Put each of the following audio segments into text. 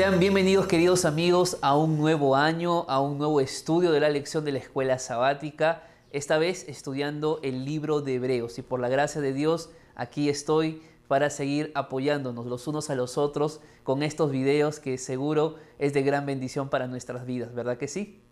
Sean bienvenidos queridos amigos a un nuevo año, a un nuevo estudio de la lección de la escuela sabática, esta vez estudiando el libro de Hebreos y por la gracia de Dios aquí estoy para seguir apoyándonos los unos a los otros con estos videos que seguro es de gran bendición para nuestras vidas, ¿verdad que sí?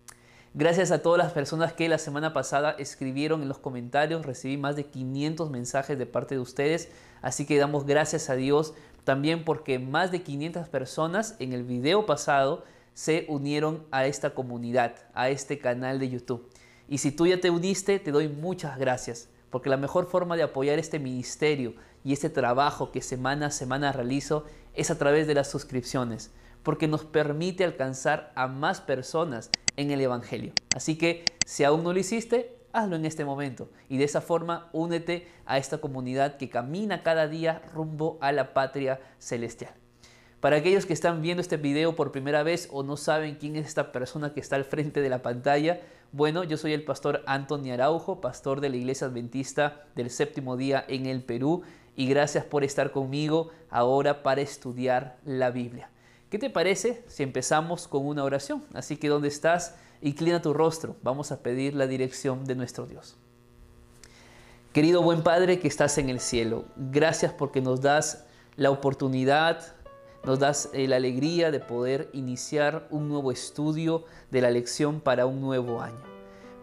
Gracias a todas las personas que la semana pasada escribieron en los comentarios, recibí más de 500 mensajes de parte de ustedes, así que damos gracias a Dios también porque más de 500 personas en el video pasado se unieron a esta comunidad, a este canal de YouTube. Y si tú ya te uniste, te doy muchas gracias, porque la mejor forma de apoyar este ministerio y este trabajo que semana a semana realizo es a través de las suscripciones, porque nos permite alcanzar a más personas en el Evangelio. Así que si aún no lo hiciste, hazlo en este momento y de esa forma únete a esta comunidad que camina cada día rumbo a la patria celestial. Para aquellos que están viendo este video por primera vez o no saben quién es esta persona que está al frente de la pantalla, bueno, yo soy el pastor Antonio Araujo, pastor de la Iglesia Adventista del Séptimo Día en el Perú y gracias por estar conmigo ahora para estudiar la Biblia. ¿Qué te parece si empezamos con una oración? Así que ¿dónde estás? Inclina tu rostro, vamos a pedir la dirección de nuestro Dios. Querido buen Padre que estás en el cielo, gracias porque nos das la oportunidad, nos das eh, la alegría de poder iniciar un nuevo estudio de la lección para un nuevo año.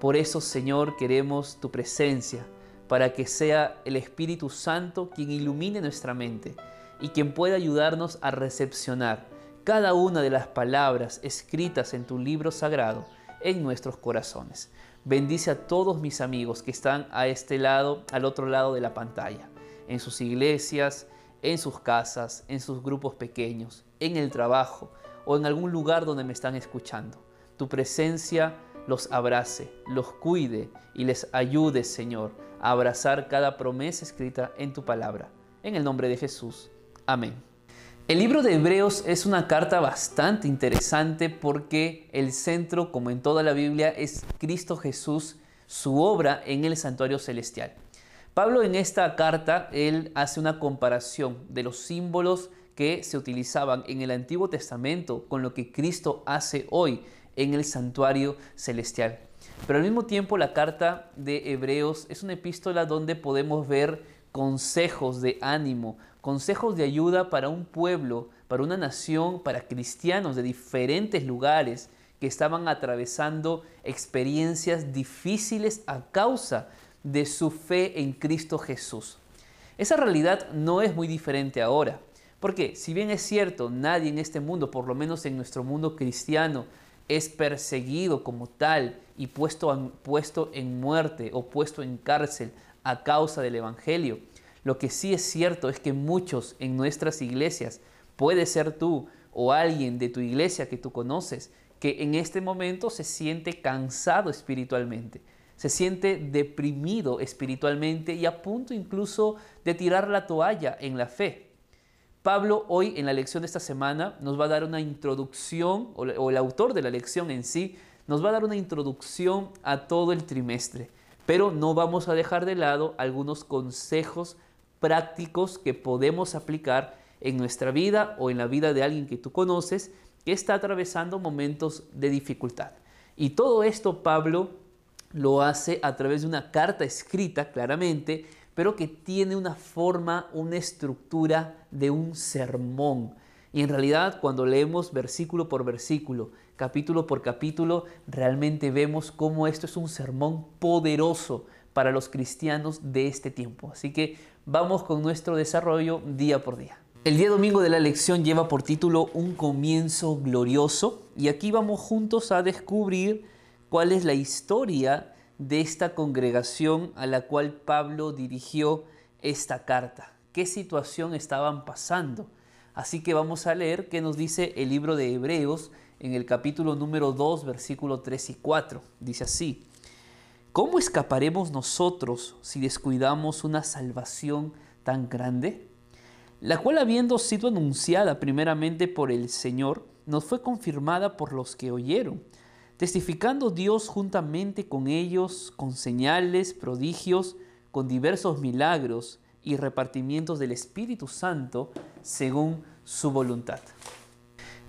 Por eso, Señor, queremos tu presencia, para que sea el Espíritu Santo quien ilumine nuestra mente y quien pueda ayudarnos a recepcionar cada una de las palabras escritas en tu libro sagrado en nuestros corazones. Bendice a todos mis amigos que están a este lado, al otro lado de la pantalla, en sus iglesias, en sus casas, en sus grupos pequeños, en el trabajo o en algún lugar donde me están escuchando. Tu presencia los abrace, los cuide y les ayude, Señor, a abrazar cada promesa escrita en tu palabra. En el nombre de Jesús. Amén. El libro de Hebreos es una carta bastante interesante porque el centro, como en toda la Biblia, es Cristo Jesús, su obra en el santuario celestial. Pablo en esta carta, él hace una comparación de los símbolos que se utilizaban en el Antiguo Testamento con lo que Cristo hace hoy en el santuario celestial. Pero al mismo tiempo la carta de Hebreos es una epístola donde podemos ver consejos de ánimo, consejos de ayuda para un pueblo, para una nación, para cristianos de diferentes lugares que estaban atravesando experiencias difíciles a causa de su fe en Cristo Jesús. Esa realidad no es muy diferente ahora, porque si bien es cierto, nadie en este mundo, por lo menos en nuestro mundo cristiano, es perseguido como tal y puesto, en muerte o puesto en cárcel a causa del Evangelio, lo que sí es cierto es que muchos en nuestras iglesias, puede ser tú o alguien de tu iglesia que tú conoces, que en este momento se siente cansado espiritualmente, se siente deprimido espiritualmente y a punto incluso de tirar la toalla en la fe. Pablo hoy en la lección de esta semana nos va a dar una introducción, o el autor de la lección en sí, nos va a dar una introducción a todo el trimestre, pero no vamos a dejar de lado algunos consejos prácticos que podemos aplicar en nuestra vida o en la vida de alguien que tú conoces que está atravesando momentos de dificultad. Y todo esto Pablo lo hace a través de una carta escrita claramente, pero que tiene una forma, una estructura de un sermón. Y en realidad cuando leemos versículo por versículo, capítulo por capítulo, realmente vemos cómo esto es un sermón poderoso para los cristianos de este tiempo. Así que vamos con nuestro desarrollo día por día. El día domingo de la lección lleva por título Un comienzo glorioso y aquí vamos juntos a descubrir cuál es la historia de esta congregación a la cual Pablo dirigió esta carta. ¿Qué situación estaban pasando? Así que vamos a leer qué nos dice el libro de Hebreos en el capítulo número 2, versículo 3 y 4. Dice así. ¿Cómo escaparemos nosotros si descuidamos una salvación tan grande? La cual habiendo sido anunciada primeramente por el Señor, nos fue confirmada por los que oyeron, testificando Dios juntamente con ellos con señales, prodigios, con diversos milagros y repartimientos del Espíritu Santo según su voluntad.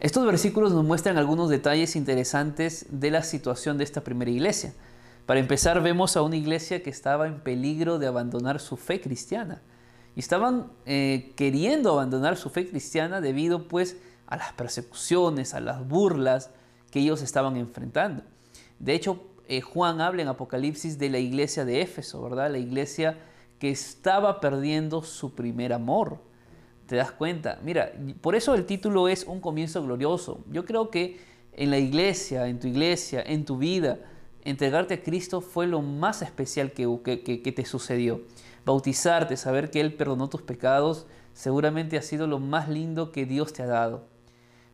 Estos versículos nos muestran algunos detalles interesantes de la situación de esta primera iglesia. Para empezar, vemos a una iglesia que estaba en peligro de abandonar su fe cristiana. Y estaban eh, queriendo abandonar su fe cristiana debido pues a las persecuciones, a las burlas que ellos estaban enfrentando. De hecho, eh, Juan habla en Apocalipsis de la iglesia de Éfeso, ¿verdad? La iglesia que estaba perdiendo su primer amor. ¿Te das cuenta? Mira, por eso el título es Un comienzo glorioso. Yo creo que en la iglesia, en tu iglesia, en tu vida, entregarte a Cristo fue lo más especial que, que, te sucedió. Bautizarte, saber que Él perdonó tus pecados, seguramente ha sido lo más lindo que Dios te ha dado.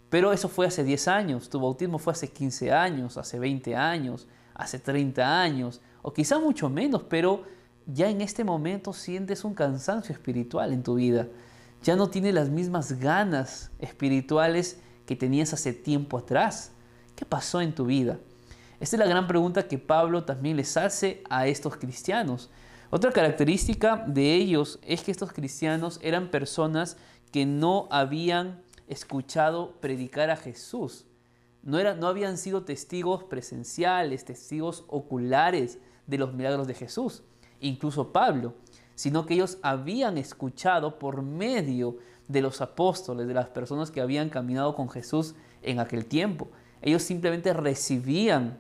Pero eso fue hace 10 años, tu bautismo fue hace 15 años, hace 20 años, hace 30 años, o quizá mucho menos, pero ya en este momento sientes un cansancio espiritual en tu vida ya no tiene las mismas ganas espirituales que tenías hace tiempo atrás. ¿Qué pasó en tu vida? Esta es la gran pregunta que Pablo también les hace a estos cristianos. Otra característica de ellos es que estos cristianos eran personas que no habían escuchado predicar a Jesús. No, no habían sido testigos presenciales, testigos oculares de los milagros de Jesús. Incluso Pablo sino que ellos habían escuchado por medio de los apóstoles, de las personas que habían caminado con Jesús en aquel tiempo. Ellos simplemente recibían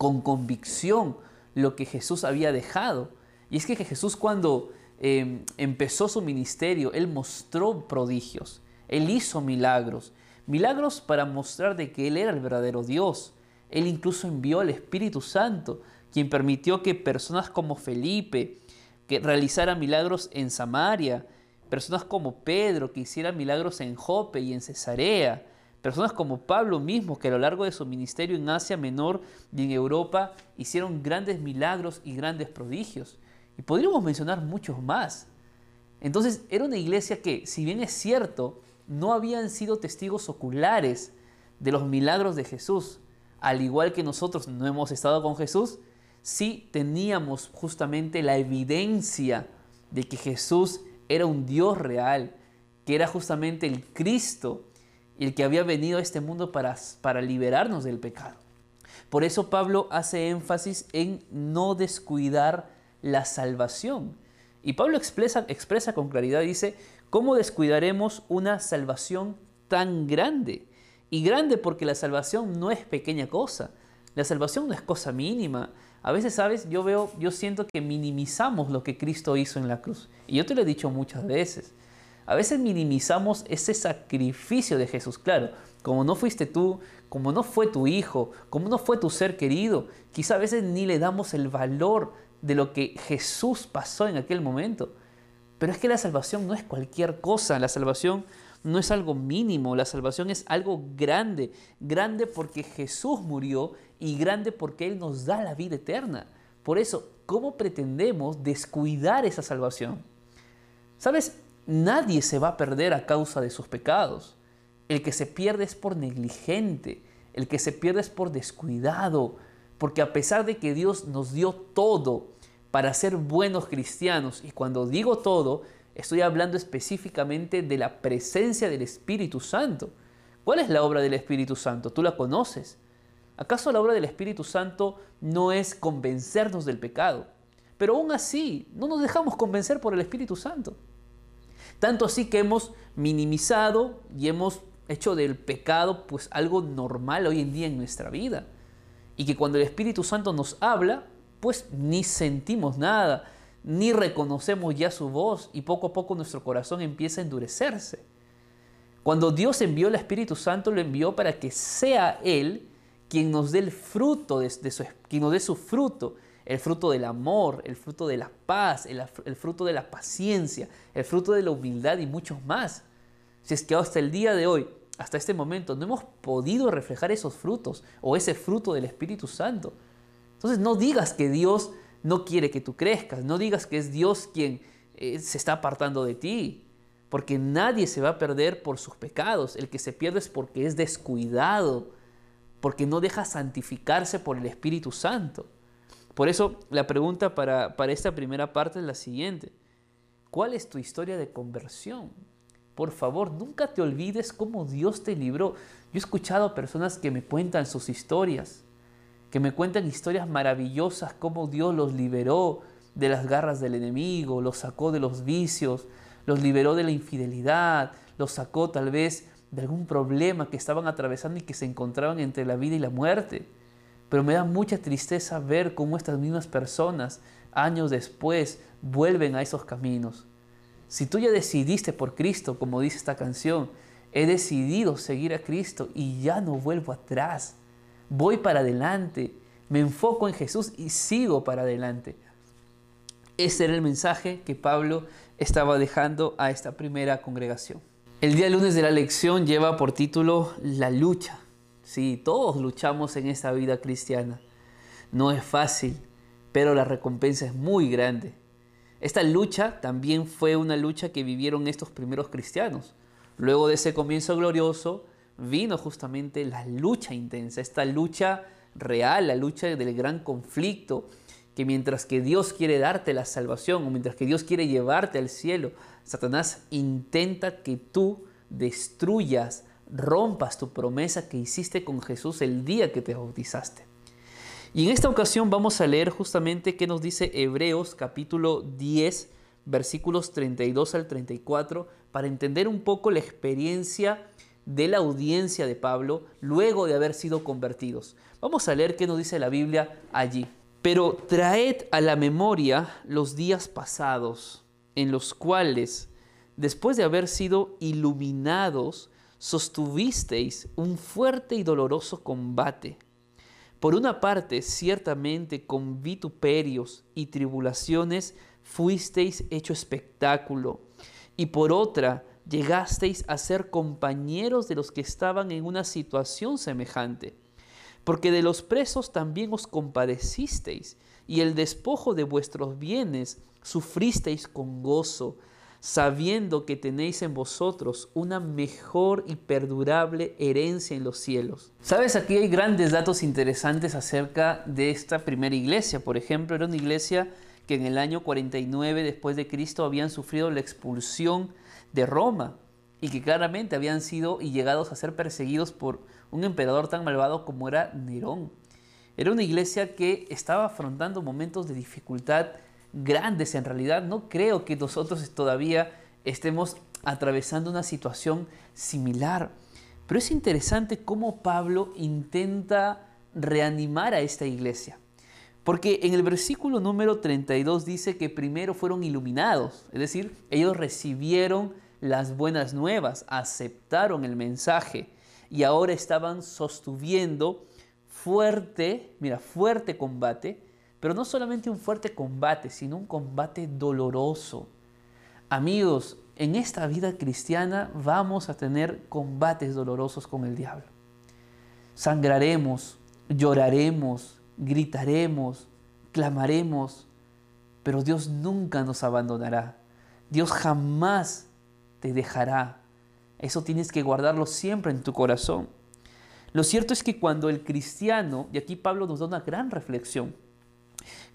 con convicción lo que Jesús había dejado. Y es que Jesús cuando em, empezó su ministerio, Él mostró prodigios, Él hizo milagros, milagros para mostrar de que Él era el verdadero Dios. Él incluso envió al Espíritu Santo, quien permitió que personas como Felipe, que realizara milagros en Samaria, personas como Pedro que hiciera milagros en Jope y en Cesarea, personas como Pablo mismo que a lo largo de su ministerio en Asia Menor y en Europa hicieron grandes milagros y grandes prodigios. Y podríamos mencionar muchos más. Entonces era una iglesia que, si bien es cierto, no habían sido testigos oculares de los milagros de Jesús, al igual que nosotros no hemos estado con Jesús, si teníamos justamente la evidencia de que Jesús era un Dios real, que era justamente el Cristo, el que había venido a este mundo para, para liberarnos del pecado. Por eso Pablo hace énfasis en no descuidar la salvación. Y Pablo expresa, expresa con claridad, dice, ¿cómo descuidaremos una salvación tan grande? Y grande porque la salvación no es pequeña cosa, la salvación no es cosa mínima, a veces, ¿sabes? Yo veo, yo siento que minimizamos lo que Cristo hizo en la cruz. Y yo te lo he dicho muchas veces. A veces minimizamos ese sacrificio de Jesús. Claro, como no fuiste tú, como no fue tu hijo, como no fue tu ser querido, quizá a veces ni le damos el valor de lo que Jesús pasó en aquel momento. Pero es que la salvación no es cualquier cosa. La salvación no es algo mínimo, la salvación es algo grande, grande porque Jesús murió y grande porque Él nos da la vida eterna. Por eso, ¿cómo pretendemos descuidar esa salvación? ¿Sabes? Nadie se va a perder a causa de sus pecados. El que se pierde es por negligente, el que se pierde es por descuidado, porque a pesar de que Dios nos dio todo para ser buenos cristianos, y cuando digo todo, Estoy hablando específicamente de la presencia del Espíritu Santo. ¿Cuál es la obra del Espíritu Santo? ¿Tú la conoces? ¿Acaso la obra del Espíritu Santo no es convencernos del pecado? Pero aún así, no nos dejamos convencer por el Espíritu Santo. Tanto así que hemos minimizado y hemos hecho del pecado pues algo normal hoy en día en nuestra vida. Y que cuando el Espíritu Santo nos habla, pues ni sentimos nada, ni reconocemos ya su voz y poco a poco nuestro corazón empieza a endurecerse. Cuando Dios envió el Espíritu Santo, lo envió para que sea Él quien nos dé el fruto de, su, quien nos dé su fruto, el fruto del amor, el fruto de la paz, el, fruto de la paciencia, el fruto de la humildad y muchos más. Si es que hasta el día de hoy, hasta este momento, no hemos podido reflejar esos frutos o ese fruto del Espíritu Santo. Entonces no digas que Dios no quiere que tú crezcas. No digas que es Dios quien eh, se está apartando de ti, porque nadie se va a perder por sus pecados. El que se pierde es porque es descuidado, porque no deja santificarse por el Espíritu Santo. Por eso la pregunta para, para esta primera parte es la siguiente. ¿Cuál es tu historia de conversión? Por favor, nunca te olvides cómo Dios te libró. Yo he escuchado a personas que me cuentan sus historias, que me cuentan historias maravillosas, cómo Dios los liberó de las garras del enemigo, los sacó de los vicios, los liberó de la infidelidad, los sacó tal vez de algún problema que estaban atravesando y que se encontraban entre la vida y la muerte. Pero me da mucha tristeza ver cómo estas mismas personas, años después, vuelven a esos caminos. Si tú ya decidiste por Cristo, como dice esta canción, he decidido seguir a Cristo y ya no vuelvo atrás. Voy para adelante, me enfoco en Jesús y sigo para adelante. Ese era el mensaje que Pablo estaba dejando a esta primera congregación. El día lunes de la lección lleva por título La lucha. Sí, todos luchamos en esta vida cristiana. No es fácil, pero la recompensa es muy grande. Esta lucha también fue una lucha que vivieron estos primeros cristianos. Luego de ese comienzo glorioso vino justamente la lucha intensa, esta lucha real, la lucha del gran conflicto, que mientras que Dios quiere darte la salvación o mientras que Dios quiere llevarte al cielo, Satanás intenta que tú destruyas, rompas tu promesa que hiciste con Jesús el día que te bautizaste. Y en esta ocasión vamos a leer justamente qué nos dice Hebreos capítulo 10, versículos 32 al 34, para entender un poco la experiencia de la audiencia de Pablo luego de haber sido convertidos. Vamos a leer qué nos dice la Biblia allí. Pero traed a la memoria los días pasados, en los cuales, después de haber sido iluminados, sostuvisteis un fuerte y doloroso combate. Por una parte, ciertamente con vituperios y tribulaciones fuisteis hecho espectáculo, y por otra, llegasteis a ser compañeros de los que estaban en una situación semejante porque de los presos también os compadecisteis, y el despojo de vuestros bienes sufristeis con gozo, sabiendo que tenéis en vosotros una mejor y perdurable herencia en los cielos. Sabes, aquí hay grandes datos interesantes acerca de esta primera iglesia. Por ejemplo, era una iglesia que en el año 49 después de Cristo habían sufrido la expulsión de Roma y que claramente habían sido y llegados a ser perseguidos por un emperador tan malvado como era Nerón. Era una iglesia que estaba afrontando momentos de dificultad grandes en realidad. No creo que nosotros todavía estemos atravesando una situación similar. Pero es interesante cómo Pablo intenta reanimar a esta iglesia. Porque en el versículo número 32 dice que primero fueron iluminados, es decir, ellos recibieron las buenas nuevas, aceptaron el mensaje y ahora estaban sostuviendo fuerte, mira, fuerte combate, pero no solamente un fuerte combate, sino un combate doloroso. Amigos, en esta vida cristiana vamos a tener combates dolorosos con el diablo. Sangraremos, lloraremos, gritaremos, clamaremos, pero Dios nunca nos abandonará. Dios jamás te dejará. Eso tienes que guardarlo siempre en tu corazón. Lo cierto es que cuando el cristiano, y aquí Pablo nos da una gran reflexión,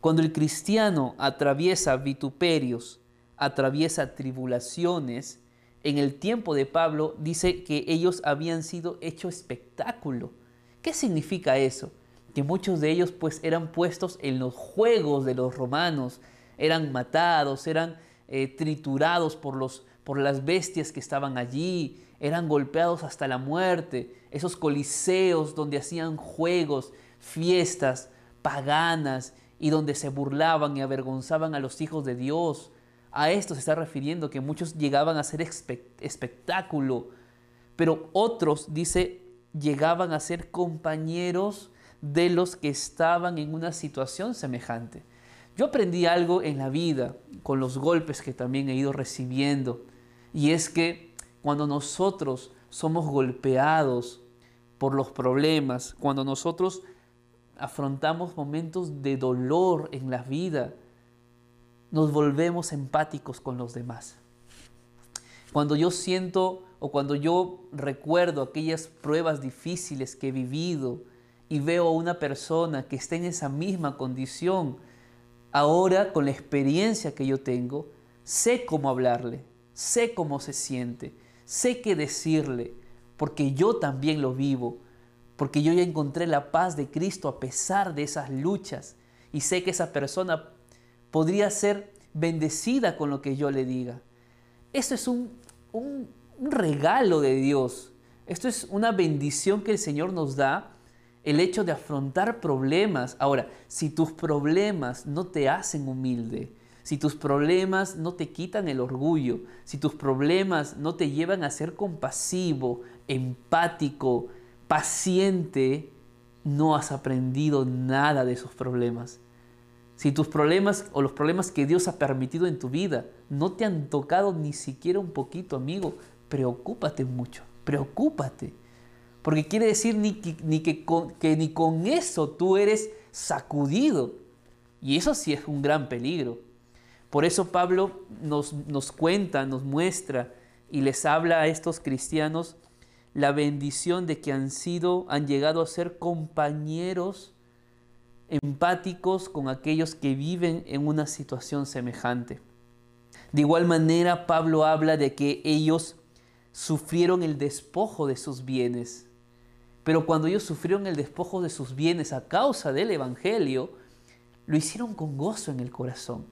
cuando el cristiano atraviesa vituperios, atraviesa tribulaciones, en el tiempo de Pablo dice que ellos habían sido hecho espectáculo. ¿Qué significa eso? Que muchos de ellos pues eran puestos en los juegos de los romanos, eran matados, eran eh, triturados por los por las bestias que estaban allí, eran golpeados hasta la muerte, esos coliseos donde hacían juegos, fiestas paganas y donde se burlaban y avergonzaban a los hijos de Dios. A esto se está refiriendo que muchos llegaban a ser espectáculo, pero otros, dice, llegaban a ser compañeros de los que estaban en una situación semejante. Yo aprendí algo en la vida con los golpes que también he ido recibiendo y es que cuando nosotros somos golpeados por los problemas, cuando nosotros afrontamos momentos de dolor en la vida, nos volvemos empáticos con los demás. Cuando yo siento o cuando yo recuerdo aquellas pruebas difíciles que he vivido y veo a una persona que está en esa misma condición, ahora con la experiencia que yo tengo, sé cómo hablarle, sé cómo se siente, sé qué decirle, porque yo también lo vivo, porque yo ya encontré la paz de Cristo a pesar de esas luchas y sé que esa persona podría ser bendecida con lo que yo le diga. Esto es un, un, regalo de Dios. Esto es una bendición que el Señor nos da, el hecho de afrontar problemas. Ahora, si tus problemas no te hacen humilde, si tus problemas no te quitan el orgullo, si tus problemas no te llevan a ser compasivo, empático, paciente, no has aprendido nada de esos problemas. Si tus problemas o los problemas que Dios ha permitido en tu vida no te han tocado ni siquiera un poquito, amigo, preocúpate mucho, preocúpate. Porque quiere decir ni ni que, que ni con eso tú eres sacudido. Y eso sí es un gran peligro. Por eso Pablo nos, nos cuenta, nos muestra y les habla a estos cristianos la bendición de que han sido, han llegado a ser compañeros empáticos con aquellos que viven en una situación semejante. De igual manera, Pablo habla de que ellos sufrieron el despojo de sus bienes. Pero cuando ellos sufrieron el despojo de sus bienes a causa del Evangelio, lo hicieron con gozo en el corazón.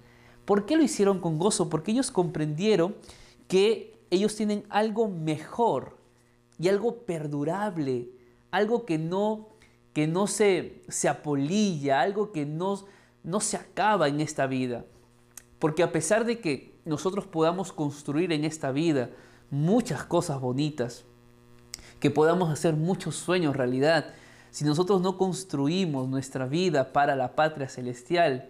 ¿Por qué lo hicieron con gozo? Porque ellos comprendieron que ellos tienen algo mejor y algo perdurable, algo que no, que no se, se apolilla, algo que no, no se acaba en esta vida. Porque a pesar de que nosotros podamos construir en esta vida muchas cosas bonitas, que podamos hacer muchos sueños realidad, si nosotros no construimos nuestra vida para la patria celestial,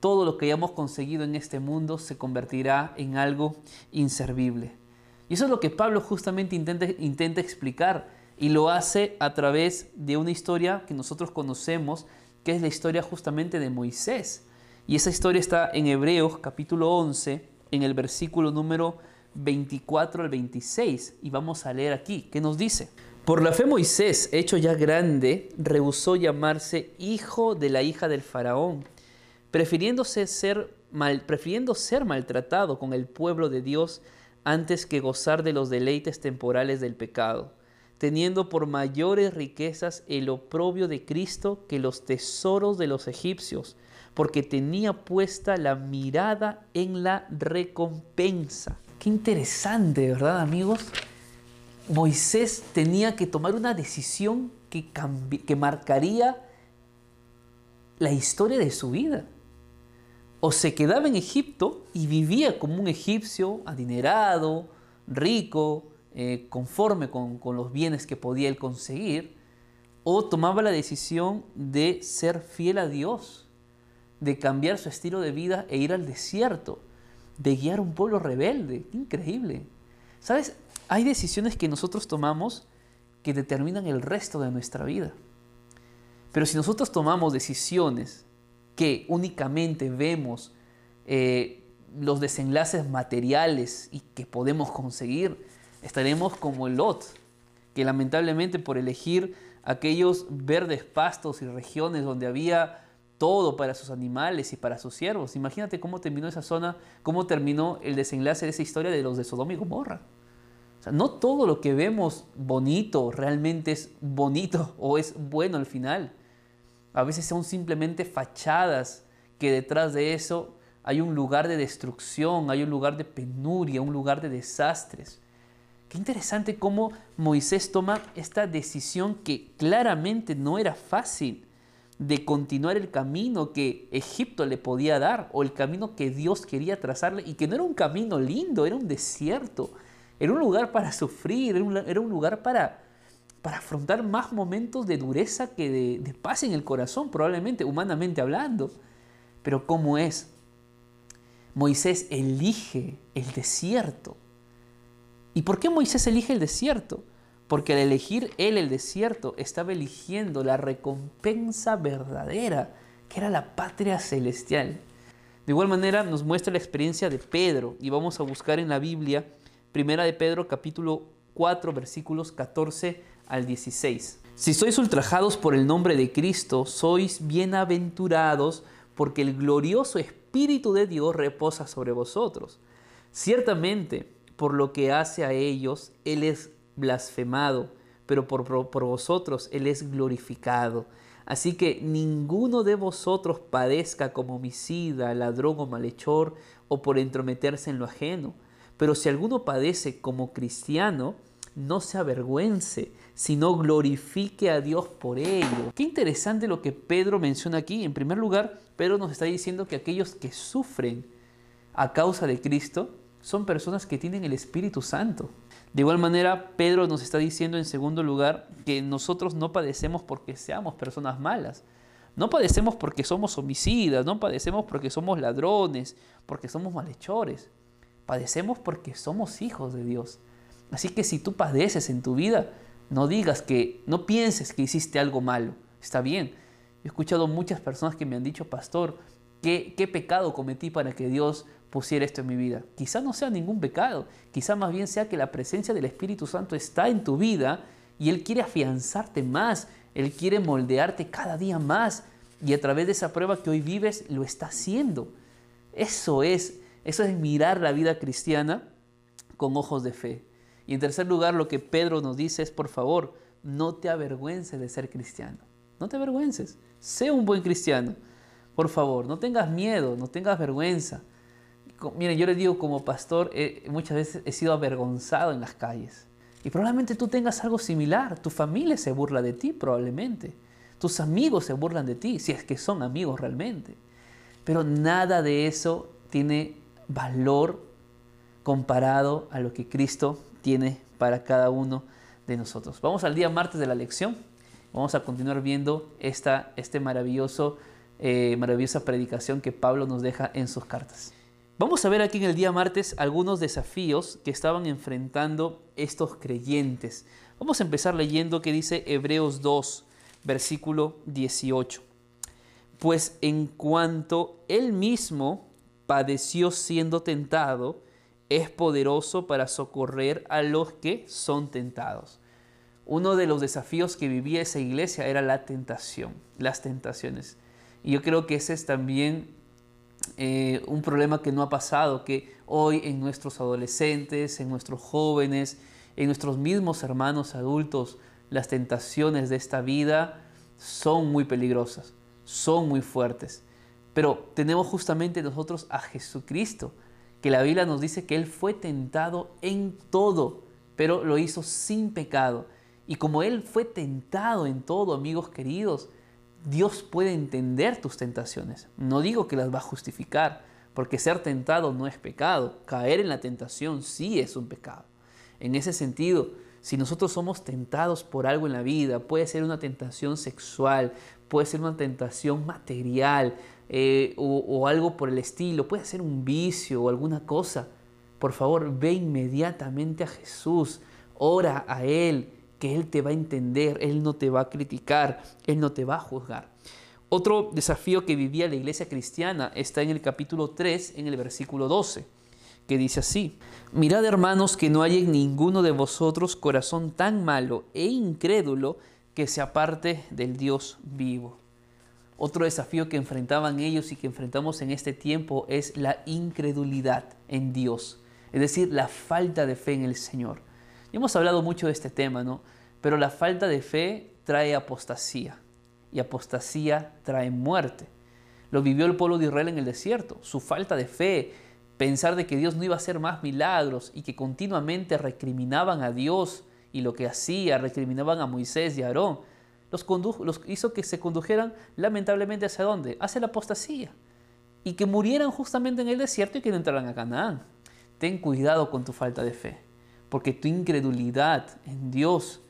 todo lo que hayamos conseguido en este mundo se convertirá en algo inservible. Y eso es lo que Pablo justamente intenta, intenta explicar y lo hace a través de una historia que nosotros conocemos, que es la historia justamente de Moisés. Y esa historia está en Hebreos capítulo 11, en el versículo número 24 al 26. Y vamos a leer aquí, ¿qué nos dice? Por la fe Moisés, hecho ya grande, rehusó llamarse hijo de la hija del faraón prefiriéndose ser mal, prefiriendo ser maltratado con el pueblo de Dios antes que gozar de los deleites temporales del pecado, teniendo por mayores riquezas el oprobio de Cristo que los tesoros de los egipcios, porque tenía puesta la mirada en la recompensa. Qué interesante, ¿verdad, amigos? Moisés tenía que tomar una decisión que, que marcaría la historia de su vida o se quedaba en Egipto y vivía como un egipcio adinerado, rico, eh, conforme con, los bienes que podía él conseguir, o tomaba la decisión de ser fiel a Dios, de cambiar su estilo de vida e ir al desierto, de guiar un pueblo rebelde. Increíble. ¿Sabes? Hay decisiones que nosotros tomamos que determinan el resto de nuestra vida. Pero si nosotros tomamos decisiones que únicamente vemos eh, los desenlaces materiales y que podemos conseguir, estaremos como el Lot, que lamentablemente por elegir aquellos verdes pastos y regiones donde había todo para sus animales y para sus siervos. Imagínate cómo terminó esa zona, cómo terminó el desenlace de esa historia de los de Sodoma y Gomorra. O sea, no todo lo que vemos bonito realmente es bonito o es bueno al final. A veces son simplemente fachadas que detrás de eso hay un lugar de destrucción, hay un lugar de penuria, un lugar de desastres. Qué interesante cómo Moisés toma esta decisión que claramente no era fácil de continuar el camino que Egipto le podía dar o el camino que Dios quería trazarle y que no era un camino lindo, era un desierto, era un lugar para sufrir, era un, lugar para, para afrontar más momentos de dureza que de, paz en el corazón, probablemente, humanamente hablando. Pero ¿cómo es? Moisés elige el desierto. ¿Y por qué Moisés elige el desierto? Porque al elegir él el desierto estaba eligiendo la recompensa verdadera, que era la patria celestial. De igual manera nos muestra la experiencia de Pedro y vamos a buscar en la Biblia, primera de Pedro capítulo 4 versículos 14 al 16. Si sois ultrajados por el nombre de Cristo, sois bienaventurados porque el glorioso Espíritu de Dios reposa sobre vosotros. Ciertamente, por lo que hace a ellos, Él es blasfemado, pero por, por, vosotros Él es glorificado. Así que ninguno de vosotros padezca como homicida, ladrón o malhechor, o por entrometerse en lo ajeno. Pero si alguno padece como cristiano, no se avergüence, sino glorifique a Dios por ello. Qué interesante lo que Pedro menciona aquí. En primer lugar, Pedro nos está diciendo que aquellos que sufren a causa de Cristo son personas que tienen el Espíritu Santo. De igual manera, Pedro nos está diciendo en segundo lugar que nosotros no padecemos porque seamos personas malas. No padecemos porque somos homicidas, no padecemos porque somos ladrones, porque somos malhechores. Padecemos porque somos hijos de Dios. Así que si tú padeces en tu vida, no digas que, no pienses que hiciste algo malo. Está bien. He escuchado muchas personas que me han dicho, pastor, ¿qué, pecado cometí para que Dios pusiera esto en mi vida? Quizá no sea ningún pecado. Quizá más bien sea que la presencia del Espíritu Santo está en tu vida y Él quiere afianzarte más. Él quiere moldearte cada día más. Y a través de esa prueba que hoy vives, lo está haciendo. Eso es, eso es mirar la vida cristiana con ojos de fe. Y en tercer lugar, lo que Pedro nos dice es, por favor, no te avergüences de ser cristiano. No te avergüences. Sé un buen cristiano. Por favor, no tengas miedo, no tengas vergüenza. Miren, yo le digo como pastor, muchas veces he sido avergonzado en las calles. Y probablemente tú tengas algo similar. Tu familia se burla de ti, probablemente. Tus amigos se burlan de ti, si es que son amigos realmente. Pero nada de eso tiene valor comparado a lo que Cristo tiene para cada uno de nosotros. Vamos al día martes de la lección. Vamos a continuar viendo esta este maravilloso, eh, maravillosa predicación que Pablo nos deja en sus cartas. Vamos a ver aquí en el día martes algunos desafíos que estaban enfrentando estos creyentes. Vamos a empezar leyendo que dice Hebreos 2, versículo 18. Pues en cuanto él mismo padeció siendo tentado, es poderoso para socorrer a los que son tentados. Uno de los desafíos que vivía esa iglesia era la tentación, las tentaciones. Y yo creo que ese es también eh, un problema que no ha pasado, que hoy en nuestros adolescentes, en nuestros jóvenes, en nuestros mismos hermanos adultos, las tentaciones de esta vida son muy peligrosas, son muy fuertes. Pero tenemos justamente nosotros a Jesucristo, que la Biblia nos dice que Él fue tentado en todo, pero lo hizo sin pecado. Y como Él fue tentado en todo, amigos queridos, Dios puede entender tus tentaciones. No digo que las va a justificar, porque ser tentado no es pecado. Caer en la tentación sí es un pecado. En ese sentido, si nosotros somos tentados por algo en la vida, puede ser una tentación sexual, puede ser una tentación material, eh, o, algo por el estilo, puede ser un vicio o alguna cosa, por favor ve inmediatamente a Jesús, ora a Él, que Él te va a entender, Él no te va a criticar, Él no te va a juzgar. Otro desafío que vivía la iglesia cristiana está en el capítulo 3, en el versículo 12, que dice así, mirad hermanos que no haya en ninguno de vosotros corazón tan malo e incrédulo que se aparte del Dios vivo. Otro desafío que enfrentaban ellos y que enfrentamos en este tiempo es la incredulidad en Dios, es decir, la falta de fe en el Señor. hemos hablado mucho de este tema, ¿no? Pero la falta de fe trae apostasía y apostasía trae muerte. Lo vivió el pueblo de Israel en el desierto, su falta de fe, pensar de que Dios no iba a hacer más milagros y que continuamente recriminaban a Dios y lo que hacía, recriminaban a Moisés y a Aarón los, los hizo que se condujeran lamentablemente hacia dónde? Hacia la apostasía. Y que murieran justamente en el desierto y que no entraran a Canaán. Ten cuidado con tu falta de fe, porque tu incredulidad en Dios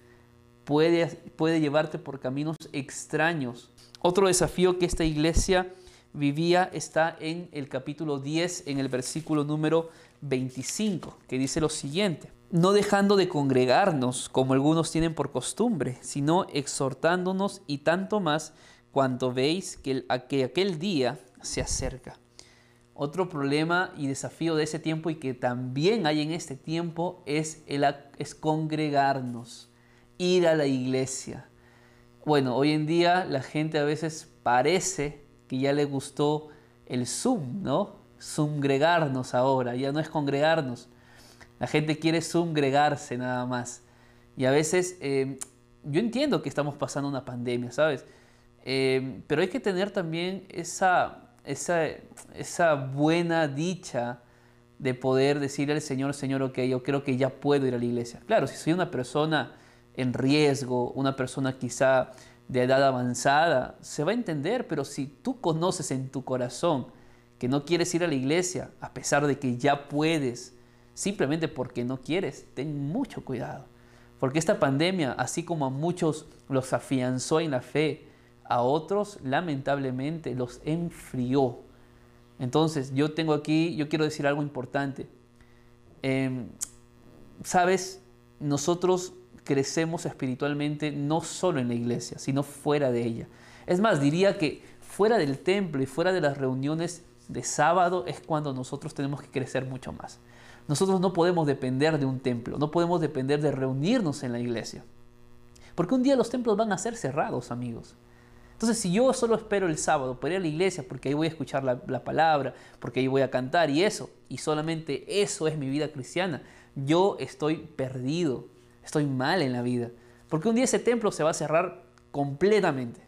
puede, puede llevarte por caminos extraños. Otro desafío que esta iglesia vivía está en el capítulo 10, en el versículo número 25, que dice lo siguiente no dejando de congregarnos como algunos tienen por costumbre, sino exhortándonos y tanto más cuanto veis que, aquel día se acerca. Otro problema y desafío de ese tiempo y que también hay en este tiempo es, el, es congregarnos, ir a la iglesia. Bueno, hoy en día la gente a veces parece que ya le gustó el Zoom, ¿no? Zoomgregarnos ahora, ya no es congregarnos La gente quiere congregarse nada más. Y a veces eh, yo entiendo que estamos pasando una pandemia, ¿sabes? Eh, pero hay que tener también esa, esa, esa buena dicha de poder decirle al Señor, Señor, ok, yo creo que ya puedo ir a la iglesia. Claro, si soy una persona en riesgo, una persona quizá de edad avanzada, se va a entender, pero si tú conoces en tu corazón que no quieres ir a la iglesia, a pesar de que ya puedes, simplemente porque no quieres, ten mucho cuidado. Porque esta pandemia, así como a muchos los afianzó en la fe, a otros lamentablemente los enfrió. Entonces yo tengo aquí, yo quiero decir algo importante. Em, Sabes, nosotros crecemos espiritualmente no solo en la iglesia, sino fuera de ella. Es más, diría que fuera del templo y fuera de las reuniones de sábado es cuando nosotros tenemos que crecer mucho más. Nosotros no podemos depender de un templo, no podemos depender de reunirnos en la iglesia. Porque un día los templos van a ser cerrados, amigos. Entonces, si yo solo espero el sábado para ir a la iglesia, porque ahí voy a escuchar la, la, palabra, porque ahí voy a cantar y eso, y solamente eso es mi vida cristiana, yo estoy perdido estoy mal en la vida. Porque un día ese templo se va a cerrar completamente.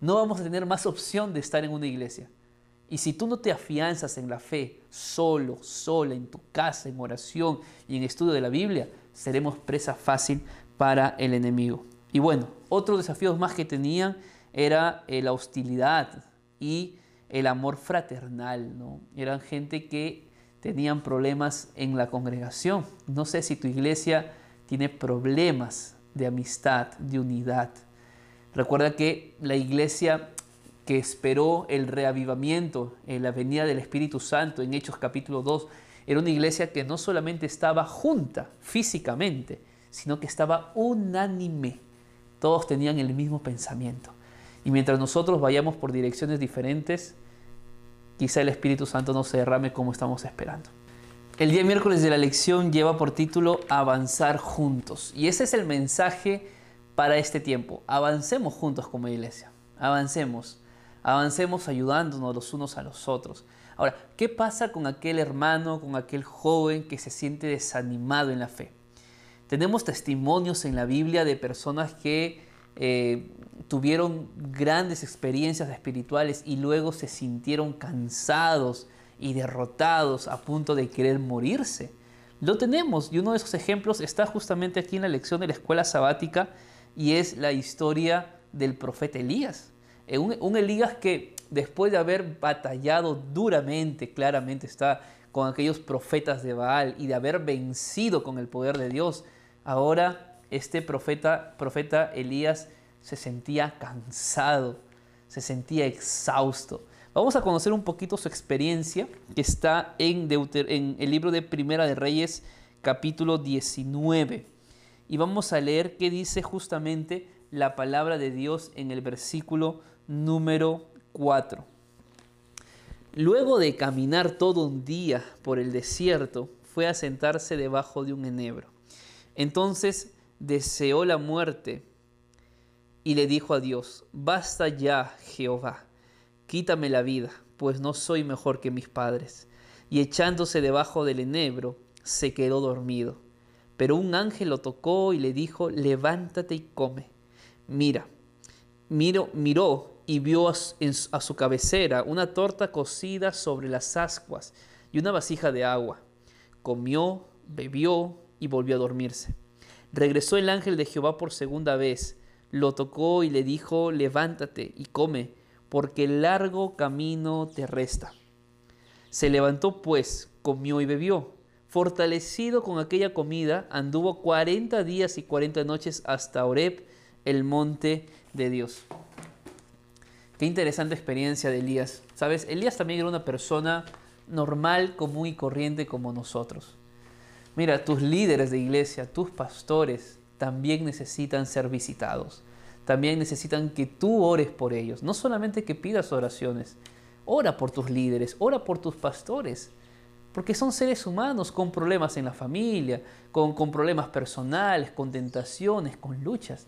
No vamos a tener más opción de estar en una iglesia. Y si tú no te afianzas en la fe, solo, sola, en tu casa, en oración y en estudio de la Biblia, seremos presa fácil para el enemigo. Y bueno, otros desafíos más que tenían era eh, la hostilidad y el amor fraternal. ¿no? Eran gente que tenían problemas en la congregación. No sé si tu iglesia tiene problemas de amistad, de unidad. Recuerda que la iglesia que esperó el reavivamiento en la venida del Espíritu Santo en Hechos capítulo 2, era una iglesia que no solamente estaba junta físicamente, sino que estaba unánime. Todos tenían el mismo pensamiento. Y mientras nosotros vayamos por direcciones diferentes, quizá el Espíritu Santo no se derrame como estamos esperando. El día miércoles de la lección lleva por título Avanzar juntos. Y ese es el mensaje para este tiempo. Avancemos juntos como iglesia. Avancemos. Avancemos ayudándonos los unos a los otros. Ahora, ¿qué pasa con aquel hermano, con aquel joven que se siente desanimado en la fe? Tenemos testimonios en la Biblia de personas que eh, tuvieron grandes experiencias espirituales y luego se sintieron cansados y derrotados a punto de querer morirse. Lo tenemos y uno de esos ejemplos está justamente aquí en la lección de la escuela sabática y es la historia del profeta Elías. Un, Elías que después de haber batallado duramente, claramente está con aquellos profetas de Baal y de haber vencido con el poder de Dios, ahora este profeta, profeta Elías se sentía cansado, se sentía exhausto. Vamos a conocer un poquito su experiencia que está en, en el libro de Primera de Reyes capítulo 19. Y vamos a leer qué dice justamente la palabra de Dios en el versículo número 4. Luego de caminar todo un día por el desierto, fue a sentarse debajo de un enebro. Entonces deseó la muerte y le dijo a Dios, basta ya, Jehová quítame la vida, pues no soy mejor que mis padres. Y echándose debajo del enebro, se quedó dormido. Pero un ángel lo tocó y le dijo, levántate y come. Mira, miró, miró y vio a, a su cabecera una torta cocida sobre las ascuas y una vasija de agua. Comió, bebió y volvió a dormirse. Regresó el ángel de Jehová por segunda vez, lo tocó y le dijo, levántate y come, porque el largo camino te resta. Se levantó pues, comió y bebió. Fortalecido con aquella comida, anduvo cuarenta días y cuarenta noches hasta Oreb, el monte de Dios. Qué interesante experiencia de Elías. Sabes, Elías también era una persona normal, común y corriente como nosotros. Mira, tus líderes de iglesia, tus pastores, también necesitan ser visitados también necesitan que tú ores por ellos. No solamente que pidas oraciones, ora por tus líderes, ora por tus pastores, porque son seres humanos con problemas en la familia, con, con problemas personales, con tentaciones, con luchas.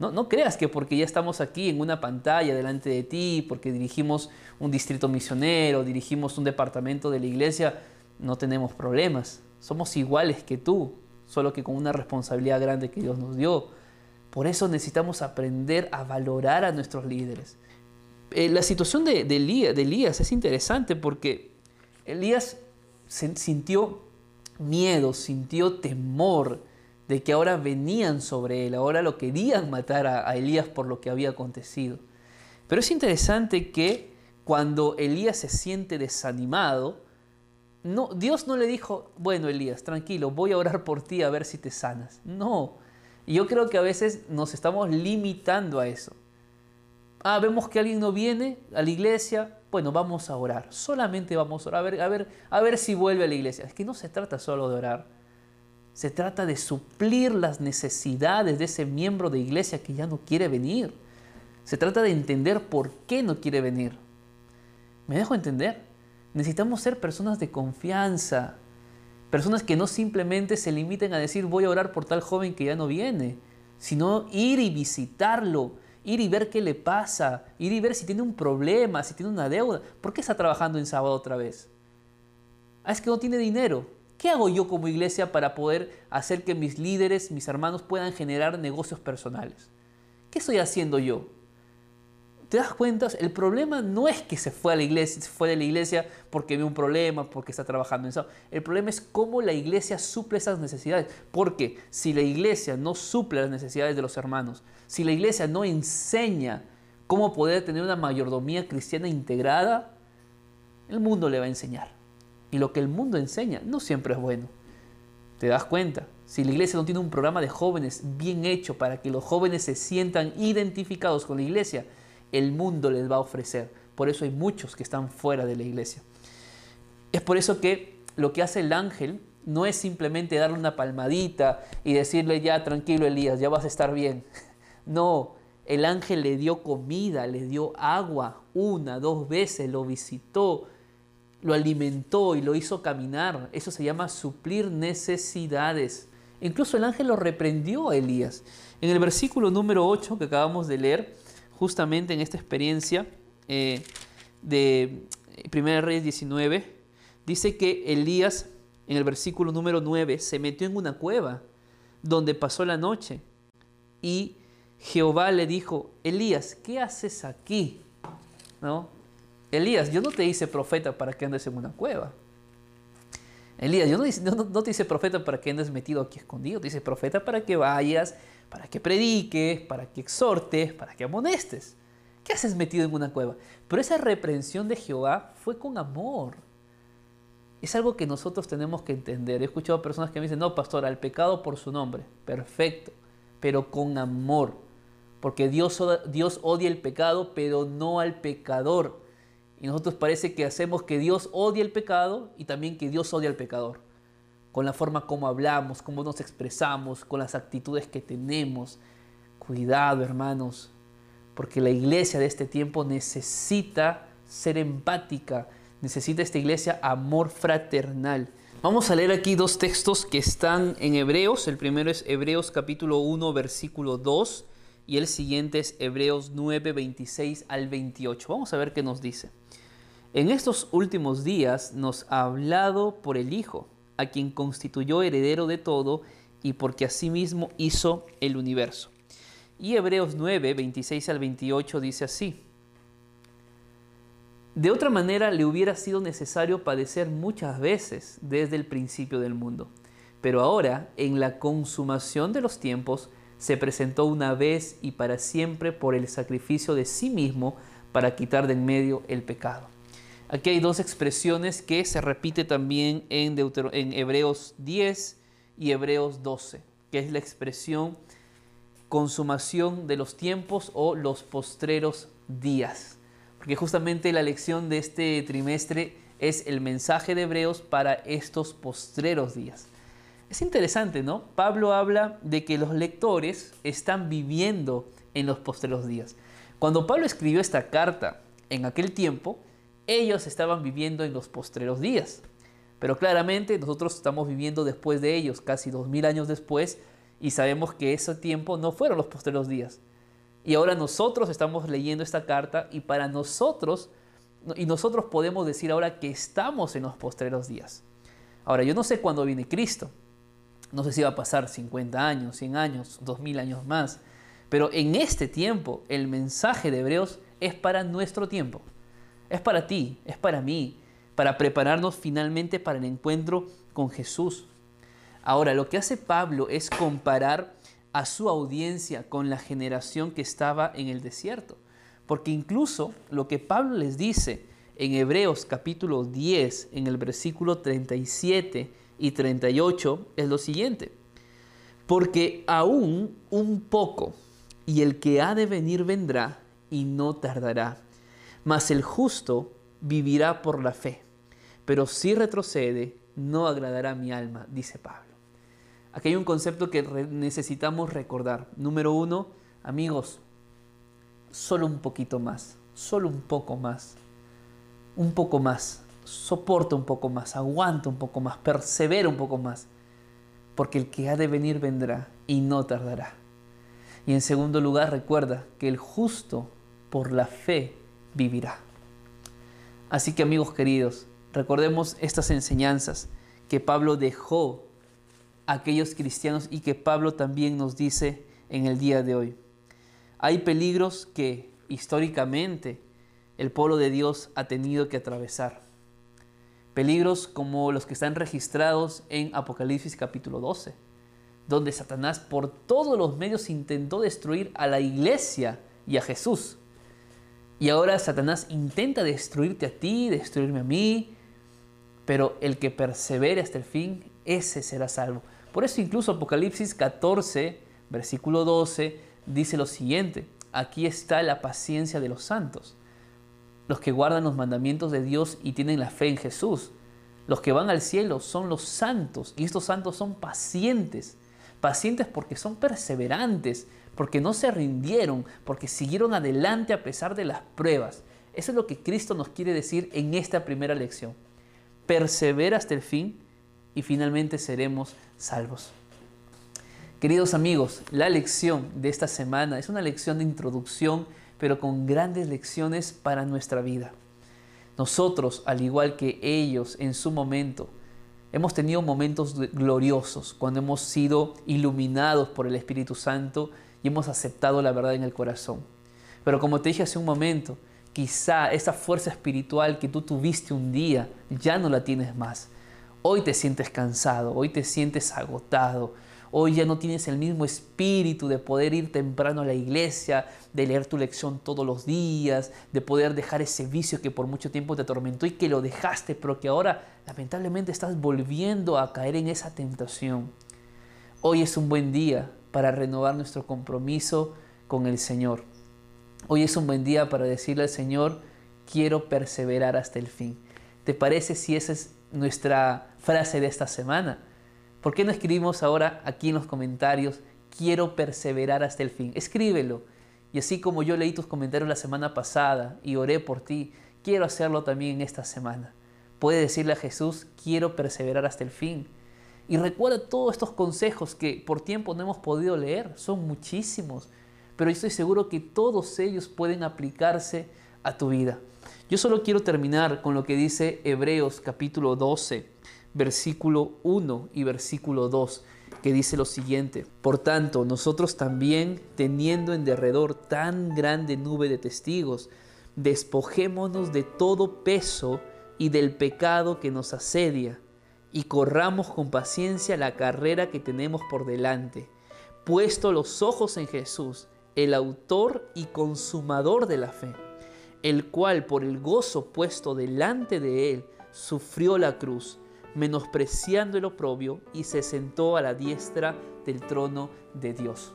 No, no, creas que porque ya estamos aquí en una pantalla delante de ti, porque dirigimos un distrito misionero, dirigimos un departamento de la iglesia, no tenemos problemas. somos iguales que tú, solo que con una responsabilidad grande que Dios nos dio. Por eso necesitamos aprender a valorar a nuestros líderes. Eh, la situación de, Elías, de Elías es interesante porque Elías sintió miedo, sintió temor de que ahora venían sobre él, ahora lo querían matar a, Elías por lo que había acontecido. Pero es interesante que cuando Elías se siente desanimado, no, Dios no le dijo, bueno Elías, tranquilo, voy a orar por ti a ver si te sanas. No, yo creo que a veces nos estamos limitando a eso. Ah, vemos que alguien no viene a la iglesia, bueno, vamos a orar, solamente vamos a orar, a ver, a ver, a ver si vuelve a la iglesia. Es que no se trata solo de orar se trata de suplir las necesidades de ese miembro de iglesia que ya no quiere venir. Se trata de entender por qué no quiere venir. ¿Me dejo entender? Necesitamos ser personas de confianza, personas que no simplemente se limiten a decir voy a orar por tal joven que ya no viene, sino ir y visitarlo, ir y ver qué le pasa, ir y ver si tiene un problema, si tiene una deuda. ¿Por qué está trabajando en sábado otra vez? Ah, es que no tiene dinero. ¿Qué hago yo como iglesia para poder hacer que mis líderes, mis hermanos puedan generar negocios personales? ¿Qué estoy haciendo yo? ¿Te das cuenta? El problema no es que se fue a la iglesia, se fue de la iglesia porque ve un problema, porque está trabajando en eso. El problema es cómo la iglesia suple esas necesidades. Porque si la iglesia no suple las necesidades de los hermanos, si la iglesia no enseña cómo poder tener una mayordomía cristiana integrada, el mundo le va a enseñar. Y lo que el mundo enseña no siempre es bueno. ¿Te das cuenta? Si la iglesia no tiene un programa de jóvenes bien hecho para que los jóvenes se sientan identificados con la iglesia, el mundo les va a ofrecer. Por eso hay muchos que están fuera de la iglesia. Es por eso que lo que hace el ángel no es simplemente darle una palmadita y decirle ya tranquilo Elías, ya vas a estar bien. No, el ángel le dio comida, le dio agua una, dos veces, lo visitó, lo alimentó y lo hizo caminar. Eso se llama suplir necesidades. Incluso el ángel lo reprendió a Elías. En el versículo número 8 que acabamos de leer, justamente en esta experiencia eh, de 1 Reyes 19, dice que Elías, en el versículo número 9, se metió en una cueva donde pasó la noche. Y Jehová le dijo, Elías, ¿qué haces aquí? ¿No? Elías, yo no te hice profeta para que andes en una cueva. Elías, yo no, te hice profeta para que andes metido aquí escondido. Te hice profeta para que vayas, para que prediques, para que exhortes, para que amonestes. ¿Qué haces metido en una cueva? Pero esa reprensión de Jehová fue con amor. Es algo que nosotros tenemos que entender. He escuchado personas que me dicen, no, pastor, al pecado por su nombre. Perfecto, pero con amor. Porque Dios, Dios odia el pecado, pero no al pecador. Y nosotros parece que hacemos que Dios odie el pecado y también que Dios odia al pecador. Con la forma como hablamos, cómo nos expresamos, con las actitudes que tenemos. Cuidado, hermanos, porque la iglesia de este tiempo necesita ser empática, necesita esta iglesia amor fraternal. Vamos a leer aquí dos textos que están en Hebreos. El primero es Hebreos capítulo 1, versículo 2 y el siguiente es Hebreos 9, 26 al 28. Vamos a ver qué nos dice. En estos últimos días nos ha hablado por el Hijo, a quien constituyó heredero de todo y porque asimismo hizo el universo. Y Hebreos 9, 26 al 28 dice así. De otra manera le hubiera sido necesario padecer muchas veces desde el principio del mundo. Pero ahora, en la consumación de los tiempos, se presentó una vez y para siempre por el sacrificio de sí mismo para quitar de en medio el pecado. Aquí hay dos expresiones que se repite también en, en Hebreos 10 y Hebreos 12, que es la expresión consumación de los tiempos o los postreros días. Porque justamente la lección de este trimestre es el mensaje de Hebreos para estos postreros días. Es interesante, ¿no? Pablo habla de que los lectores están viviendo en los postreros días. Cuando Pablo escribió esta carta en aquel tiempo, ellos estaban viviendo en los postreros días. Pero claramente nosotros estamos viviendo después de ellos, casi dos mil años después, y sabemos que ese tiempo no fueron los postreros días. Y ahora nosotros estamos leyendo esta carta y para nosotros, y nosotros podemos decir ahora que estamos en los postreros días. Ahora, yo no sé cuándo viene Cristo. No sé si va a pasar 50 años, 100 años, 2000 años más. Pero en este tiempo, el mensaje de Hebreos es para nuestro tiempo. Es para ti, es para mí, para prepararnos finalmente para el encuentro con Jesús. Ahora, lo que hace Pablo es comparar a su audiencia con la generación que estaba en el desierto. Porque incluso lo que Pablo les dice en Hebreos capítulo 10, en el versículo 37 y 38, es lo siguiente. Porque aún un poco, y el que ha de venir vendrá y no tardará. Mas el justo vivirá por la fe. Pero si retrocede, no agradará mi alma, dice Pablo. Aquí hay un concepto que necesitamos recordar. Número uno, amigos, solo un poquito más, solo un poco más un poco más, soporta un poco más, aguanta un poco más, persevera un poco más, porque el que ha de venir vendrá y no tardará. Y en segundo lugar, recuerda que el justo por la fe vivirá. Así que amigos queridos, recordemos estas enseñanzas que Pablo dejó a aquellos cristianos y que Pablo también nos dice en el día de hoy. Hay peligros que históricamente el pueblo de Dios ha tenido que atravesar. Peligros como los que están registrados en Apocalipsis capítulo 12, donde Satanás por todos los medios intentó destruir a la iglesia y a Jesús. Y ahora Satanás intenta destruirte a ti, destruirme a mí, pero el que persevere hasta el fin, ese será salvo. Por eso incluso Apocalipsis 14, versículo 12, dice lo siguiente, aquí está la paciencia de los santos los que guardan los mandamientos de Dios y tienen la fe en Jesús. Los que van al cielo son los santos y estos santos son pacientes. Pacientes porque son perseverantes, porque no se rindieron, porque siguieron adelante a pesar de las pruebas. Eso es lo que Cristo nos quiere decir en esta primera lección. Persevera hasta el fin y finalmente seremos salvos. Queridos amigos, la lección de esta semana es una lección de introducción pero con grandes lecciones para nuestra vida. Nosotros, al igual que ellos en su momento, hemos tenido momentos gloriosos cuando hemos sido iluminados por el Espíritu Santo y hemos aceptado la verdad en el corazón. Pero como te dije hace un momento, quizá esa fuerza espiritual que tú tuviste un día ya no la tienes más. Hoy te sientes cansado, hoy te sientes agotado, Hoy ya no tienes el mismo espíritu de poder ir temprano a la iglesia, de leer tu lección todos los días, de poder dejar ese vicio que por mucho tiempo te atormentó y que lo dejaste, pero que ahora lamentablemente estás volviendo a caer en esa tentación. Hoy es un buen día para renovar nuestro compromiso con el Señor. Hoy es un buen día para decirle al Señor, quiero perseverar hasta el fin. ¿Te parece si esa es nuestra frase de esta semana? ¿Por qué no escribimos ahora aquí en los comentarios, quiero perseverar hasta el fin? Escríbelo. Y así como yo leí tus comentarios la semana pasada y oré por ti, quiero hacerlo también esta semana. Puede decirle a Jesús, quiero perseverar hasta el fin. Y recuerda todos estos consejos que por tiempo no hemos podido leer, son muchísimos, pero estoy seguro que todos ellos pueden aplicarse a tu vida. Yo solo quiero terminar con lo que dice Hebreos capítulo 12 versículo 1 y versículo 2, que dice lo siguiente, por tanto, nosotros también, teniendo en derredor tan grande nube de testigos, despojémonos de todo peso y del pecado que nos asedia, y corramos con paciencia la carrera que tenemos por delante, puesto los ojos en Jesús, el autor y consumador de la fe, el cual por el gozo puesto delante de él, sufrió la cruz, menospreciando el oprobio, y se sentó a la diestra del trono de Dios.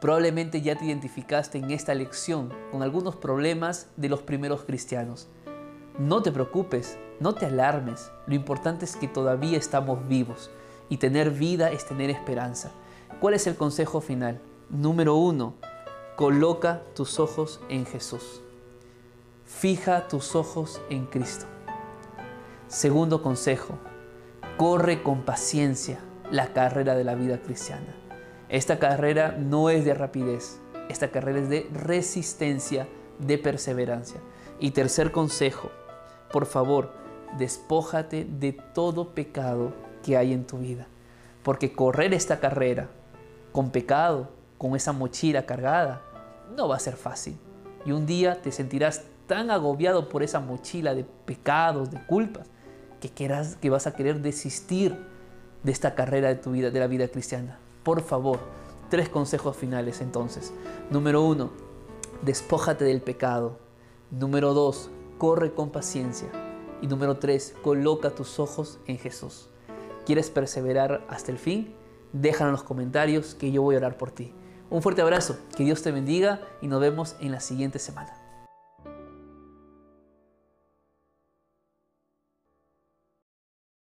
Probablemente ya te identificaste en esta lección con algunos problemas de los primeros cristianos. No te preocupes, no te alarmes, lo importante es que todavía estamos vivos y tener vida es tener esperanza. ¿Cuál es el consejo final? Número uno, coloca tus ojos en Jesús. Fija tus ojos en Cristo. Segundo consejo, corre con paciencia la carrera de la vida cristiana. Esta carrera no es de rapidez, esta carrera es de resistencia, de perseverancia. Y tercer consejo, por favor, despójate de todo pecado que hay en tu vida. Porque correr esta carrera con pecado, con esa mochila cargada, no va a ser fácil. Y un día te sentirás tan agobiado por esa mochila de pecados, de culpas, que, quieras, que vas a querer desistir de esta carrera de tu vida, de la vida cristiana. Por favor, tres consejos finales entonces. Número uno, despójate del pecado. Número dos, corre con paciencia. Y número tres, coloca tus ojos en Jesús. ¿Quieres perseverar hasta el fin? Déjalo en los comentarios que yo voy a orar por ti. Un fuerte abrazo, que Dios te bendiga y nos vemos en la siguiente semana.